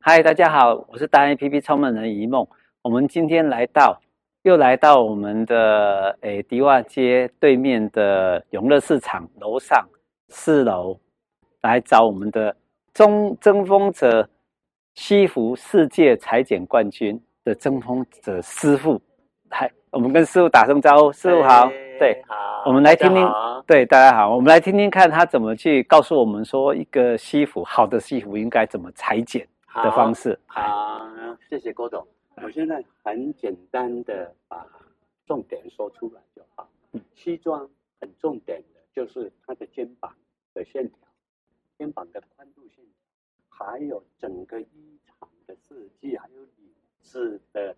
嗨，大家好，我是大 APP 创办人一梦。我们今天来到，又来到我们的诶迪化街对面的永乐市场楼上四楼，来找我们的中曾丰泽西服世界裁剪冠军的曾丰泽师傅。来，我们跟师傅打声招呼，师傅好。对，好，我们来听听。对，大家好，我们来听听看他怎么去告诉我们说，一个西服好的西服应该怎么裁剪的方式。好，好谢谢郭总。我现在很简单的把重点说出来就好。西装很重点的就是它的肩膀的线条，肩膀的宽度线条，还有整个衣长的设计，还有领子的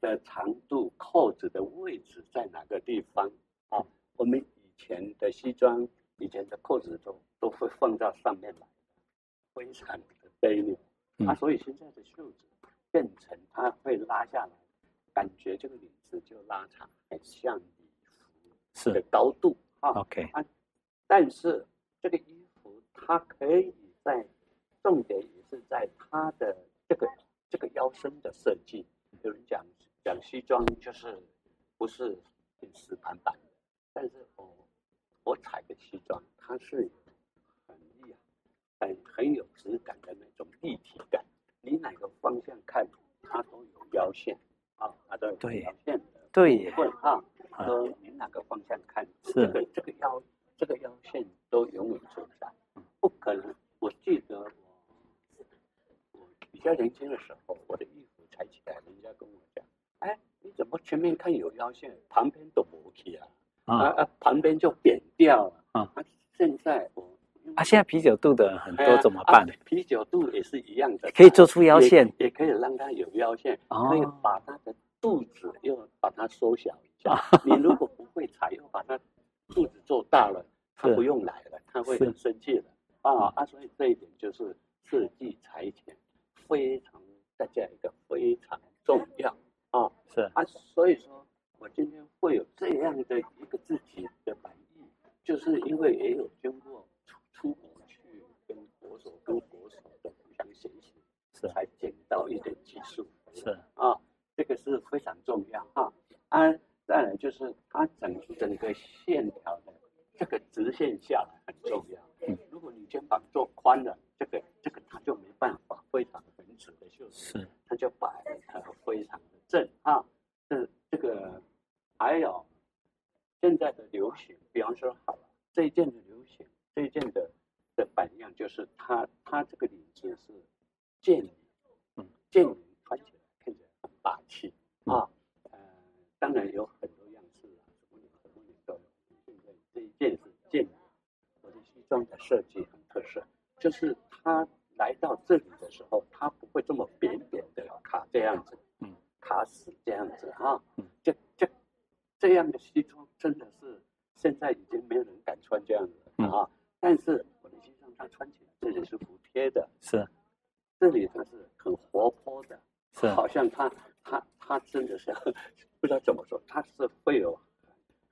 的长度，扣子的位置在哪个地方啊？我们以前的西装，以前的扣子都都会放到上面来，非常的卑劣。啊，所以现在的袖子。变成它会拉下来，感觉这个领子就拉长，很像礼服的高度啊。OK 啊，但是这个衣服它可以在重点也是在它的这个这个腰身的设计。有人讲讲西装就是不是很死板板的，但是我我踩的西装它是很很有质感的那种立体感。你哪个方向看，它都有腰线啊，它都有腰线的对，问啊，说你哪个方向看，这个这个腰这个腰线都永远存在，不可能。我记得我我比较年轻的时候，我的衣服裁起来，人家跟我讲，哎，你怎么前面看有腰线，旁边都没起啊？啊啊，旁边就扁掉了啊。现在我。啊，现在啤酒肚的很多怎么办？啊啊、啤酒肚也是一样的，可以做出腰线，也，也可以让它有腰线，哦、可以把它的肚子又把它缩小一下。哦、你如果不会裁，又把它肚子做大了，他不用来了，他会很生气的啊啊！所以这一点就是设计裁剪非常大家一个非常重要啊。是啊，所以说我今天会有这样的一个自己的本意，就是因为也有经过。出国去跟国手跟国手的互相学习，是才捡到一点技术。是啊，这个是非常重要哈。啊，再来就是它整整个线条的这个直线下来很重要。嗯，如果你肩膀做宽了，这个这个它就没办法非常很直的袖子，是它就摆的非常的正啊。这这个还有现在的流行，比方说好了这一件的流行。这件的的版样就是它，它这个领子是剑领，嗯，剑领穿起来看起来很霸气啊，呃，当然有很多样式啊，什么领什么领都有。现在这一件是剑领，我的西装的设计很特色，就是它来到这里的时候，它不会这么扁扁的卡这样子，嗯，卡死这样子啊，嗯，这这这样的西装真的是现在已经没有人敢穿这样子了啊。但是我的西装它穿起来这里是服帖的，是，这里它是很活泼的，是，好像它它它真的是 不知道怎么说，它是会有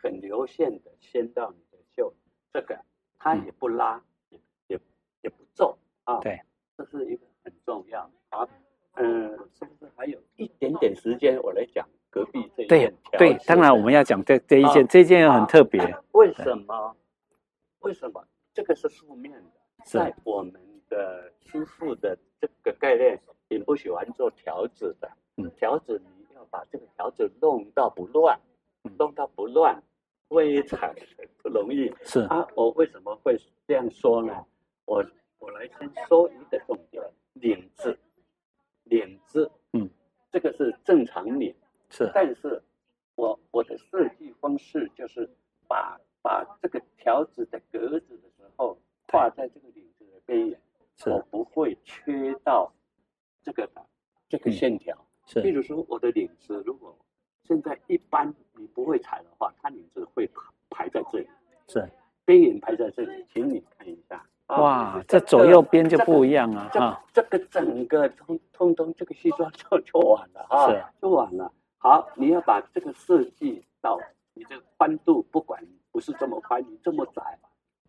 很流线的牵到你的袖，这个它也不拉，嗯、也也也不皱啊，对，这是一个很重要。啊，嗯，是不是还有一点点时间我来讲隔壁这一件？对对，当然我们要讲这这一件，啊、这一件很特别，啊、为什么？为什么？这个是负面的，在我们的师傅的这个概念，也不喜欢做条子的。嗯，条子你要把这个条子弄到不乱，弄到不乱，非常不容易。是啊，我为什么会这样说呢？我我来先说一个重点：领子，领子，嗯，这个是正常领，是，但是我我的设计方式就是把把这个条子的格子的。时候画在这个领子的边缘，我不会缺到这个的这个线条。是，比如说我的领子，如果现在一般你不会裁的话，它领子会排在这里。是，边缘排在这里，请你看一下。哇，这左右边就不一样了啊！这个整个通通通这个西装就就完了啊，是，就完了。好，你要把这个设计到你这个宽度，不管不是这么宽，你这么窄。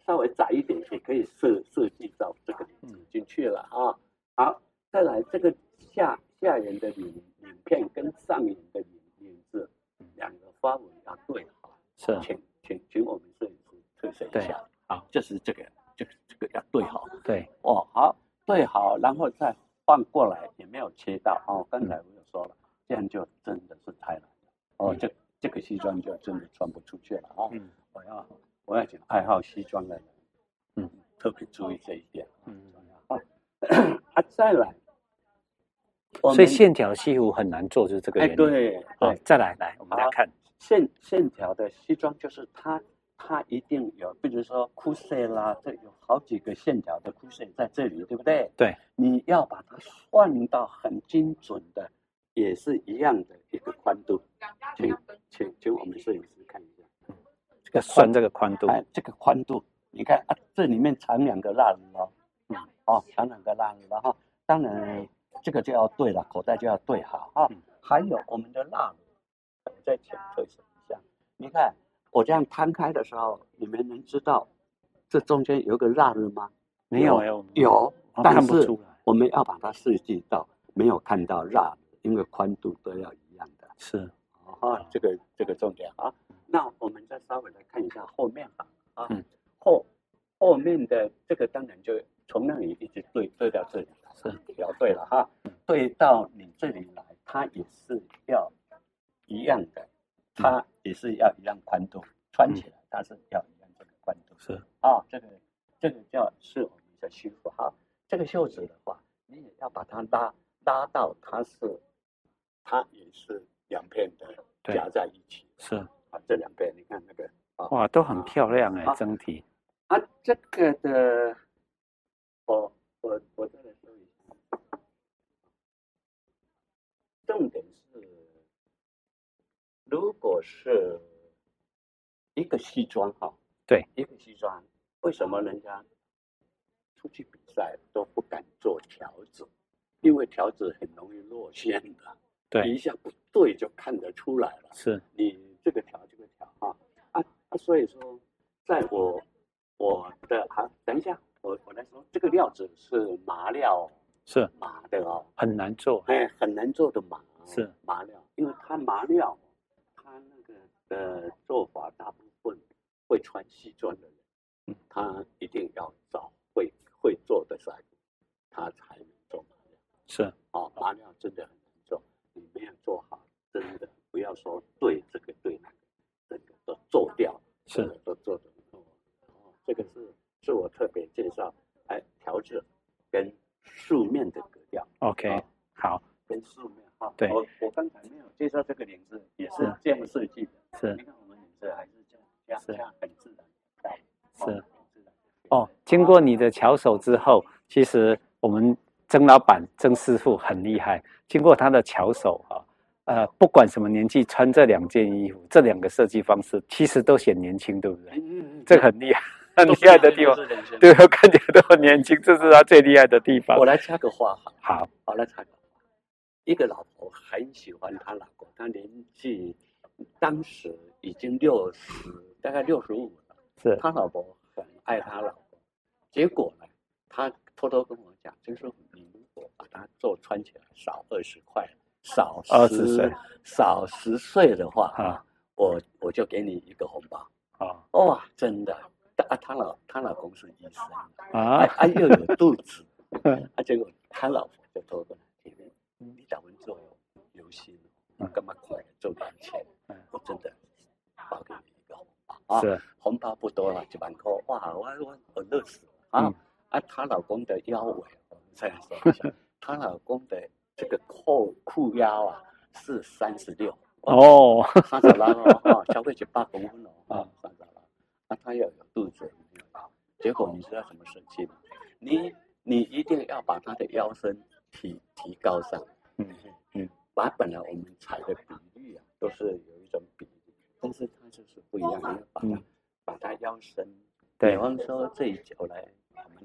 稍微窄一点也可以设设计到这个领子进去了啊。好，再来这个下下沿的领领片跟上沿的领领子，两个花纹要对好。是，请请请我们摄影师退色一下。好，就是这个，这个这个要对好。对，哦，好，对好，然后再换过来，也没有切到。哦，刚才我有说了，这样就真的是太难了。哦，这这个西装就真的穿不出去了啊。嗯，我要我要讲爱好西装的人，嗯，特别注意这一点。嗯。啊，再来，所以线条西服很难做，就是这个原因。对，好，再来，来，我们来看线线条的西装，就是它，它一定有，比如说枯色啦，这有好几个线条的枯色在这里，对不对？对，你要把它算到很精准的，也是一样的一个宽度。请，请，请我们摄影师看一下，这个算这个宽度，哎，这个宽度，你看啊，这里面藏两个蜡笔哦。哦，藏两个蜡了哈，当然这个就要对了，口袋就要对好啊。还有我们的蜡，再前退一下，你看我这样摊开的时候，你们能知道这中间有个蜡了吗？没有，有，有，但是我们要把它设计到没有看到蜡，因为宽度都要一样的。是，啊，这个这个重点啊。那我们再稍微来看一下后面吧。啊，后后面的这个当然就。从那里一直对对到这里来，是聊对了哈，对到你这里来，它也是要一样的，它也是要一样宽度，穿起来它是要一样这个宽度。是啊，这个这个叫是我们的西服哈。这个袖子的话，你也要把它拉拉到它是，它也是两片的夹在一起。是啊，这两边你看那个啊，哇，都很漂亮哎，整体啊，这个的。我我我再来说一下，重点是，如果是一个西装哈，对，一个西装，为什么人家出去比赛都不敢做条子？因为条子很容易落线的，对，一下不对就看得出来了。是，你这个调这个调啊啊啊，所以说，在我我的啊，等一下。我我来说，这个料子是麻料，是。麻的哦，很难做，哎，很难做的麻，是。麻料，因为它麻料，它那个的做法，大部分会穿西装的人，嗯，他一定要找会会做的师傅，他才能做麻料，是，哦，麻料真的很难做，你没有做好，真的不要说对这个对那个，整个都做掉，是，都做的这个是。是我特别介绍，哎，调子跟素面的格调。OK，好，跟素面哈。对，我我刚才没有介绍这个领子，也是这样设计的。是，你看我们领子还是这样，这样很自然。是。哦，经过你的巧手之后，其实我们曾老板、曾师傅很厉害。经过他的巧手啊，呃，不管什么年纪穿这两件衣服，这两个设计方式，其实都显年轻，对不对？嗯嗯嗯，这个很厉害。很厉害的地方，对，我看起来都很年轻，这是他最厉害的地方。我来插个话哈，好，好来插个话。一个老婆很喜欢她老公，她年纪当时已经六十，大概六十五了。是，她老婆很爱她老公，结果呢，她偷偷跟我讲，就是你如果把它做穿起来少二十块，少二十岁，少十岁的话啊，我我就给你一个红包。啊！哇，真的。啊，她老她老公是医生啊，啊。又有肚子，啊结果她老婆就偷过来，你打完之后有心，你干嘛快做点钱？我真的包给你一个红包。啊，红包不多了，几万块，哇，我我我乐死了。啊！啊，她老公的腰围，我们再来说一下，她老公的这个扣裤腰啊是三十六哦，三十六哦，消费就八公分了啊。三十六那他要有肚子，结果你知道怎么设计吗？你你一定要把他的腰身提提高上，嗯嗯，把本来我们踩的比例啊，都是有一种比例，但是它就是不一样，你要把它把它腰身，比方说这一件，我来，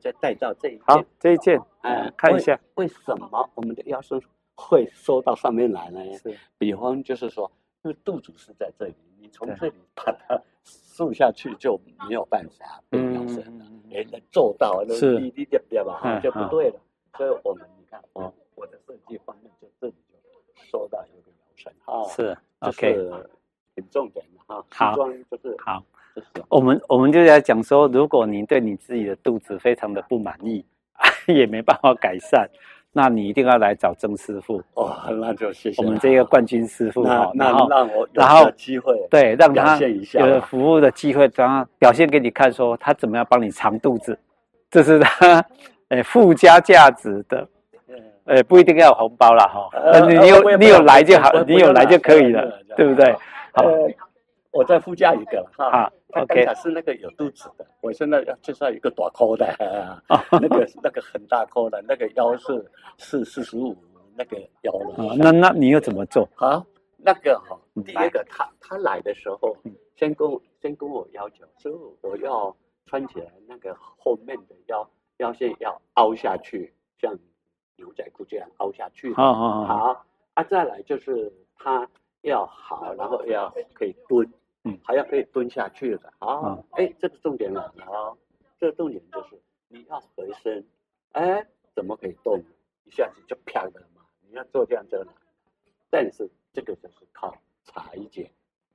再带到这一件，好，这一件，哎，看一下为什么我们的腰身会收到上面来呢？是，比方就是说，因为肚子是在这里，你从这里把它。竖下去就没有办法变腰身了，哎，做到了，低低点点吧，哈，就不对了。所以我们你看哦，我的设计方面就这里就收到一个腰身啊，是 OK，挺重点的哈。好，就是好，我们我们就在讲说，如果你对你自己的肚子非常的不满意，也没办法改善。那你一定要来找曾师傅哦，那就谢谢我们这个冠军师傅哈。那让我有机会对，让他有服务的机会，让他表现给你看，说他怎么样帮你藏肚子，这是他诶 附加价值的。诶不一定要有红包了哈，你你有你有来就好，你有来就可以了，对不对？好，我再附加一个哈。OK，是那个有肚子的，我现在要介绍一个短扣的，那个那个很大扣的，那个腰是是四十五那个腰了。那那你又怎么做？啊，那个哈，第一个他他来的时候，先跟我先跟我要求，说我要穿起来那个后面的腰腰线要凹下去，像牛仔裤这样凹下去。好好好，啊，再来就是他要好，然后要可以蹲。嗯，还要可以蹲下去的啊！哎，这个重点了啊！这个重点就是你要回身，哎，怎么可以动？一下子就飘了嘛！你要做这样子，但是这个就是靠裁剪，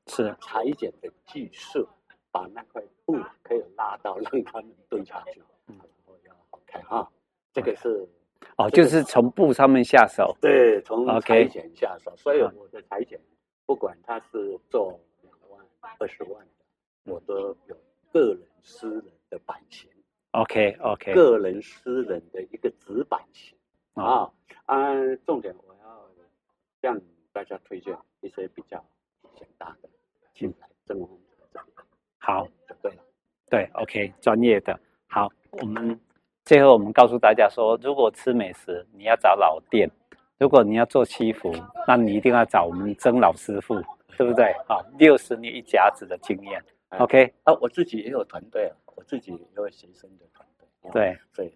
是裁剪的技术，把那块布可以拉到让他们蹲下去，然后要好看啊！这个是哦，就是从布上面下手，对，从裁剪下手。所以我的裁剪，不管他是做。二十万的，我都有个人私人的版型。OK OK，个人私人的一个纸版型啊。啊，重点我要向大家推荐一些比较简单的，进来正红这里。好，就对了。对，OK，专业的。好，我们最后我们告诉大家说，如果吃美食，你要找老店；如果你要做西服，那你一定要找我们曾老师傅。对不对？啊，六十年一甲子的经验，OK。啊，我自己也有团队，我自己也有学生的团队。对，所以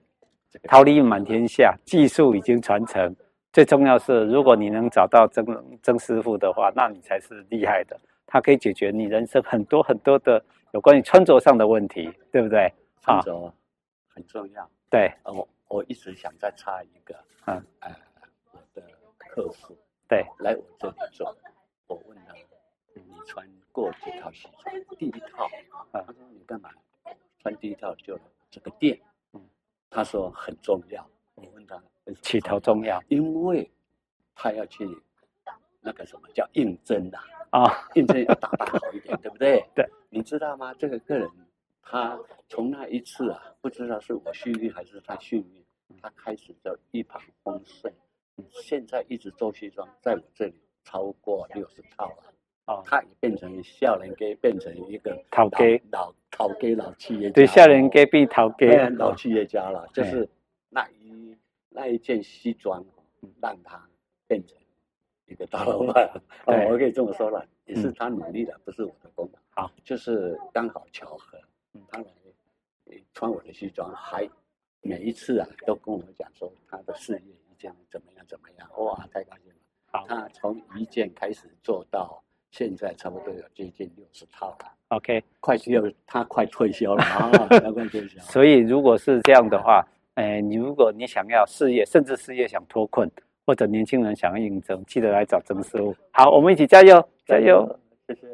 桃李满天下，技术已经传承。最重要是，如果你能找到曾曾师傅的话，那你才是厉害的。他可以解决你人生很多很多的有关于穿着上的问题，对不对？穿着很重要。对，我我一直想再插一个，嗯，呃，我的客户对来我这里做。穿过几套西装，第一套，啊，他说你干嘛穿第一套就这个店？嗯，他说很重要。我问他，起头重要，因为他要去那个什么叫应征呐？啊，应征要打扮好一点，对不对？对，你知道吗？这个客人他从那一次啊，不知道是我幸运还是他幸运，他开始就一帆风顺，现在一直做西装，在我这里超过六十套了。哦，他也变成少年家，变成一个头家老头家老企业家，对，少年家变头家老企业家了。就是那一那一件西装，让他变成一个大老板。哦，我可以这么说了，也是他努力的，不是我的功劳。好，就是刚好巧合，他来穿我的西装，还每一次啊都跟我讲说他的事业一件怎么样怎么样，哇，太高兴了。好，他从一件开始做到。现在差不多有接近六十套了。OK，快要他快退休了啊，快退休。所以如果是这样的话，哎，你如果你想要事业，甚至事业想脱困，或者年轻人想要应征，记得来找曾师傅。好，我们一起加油，加油，谢谢。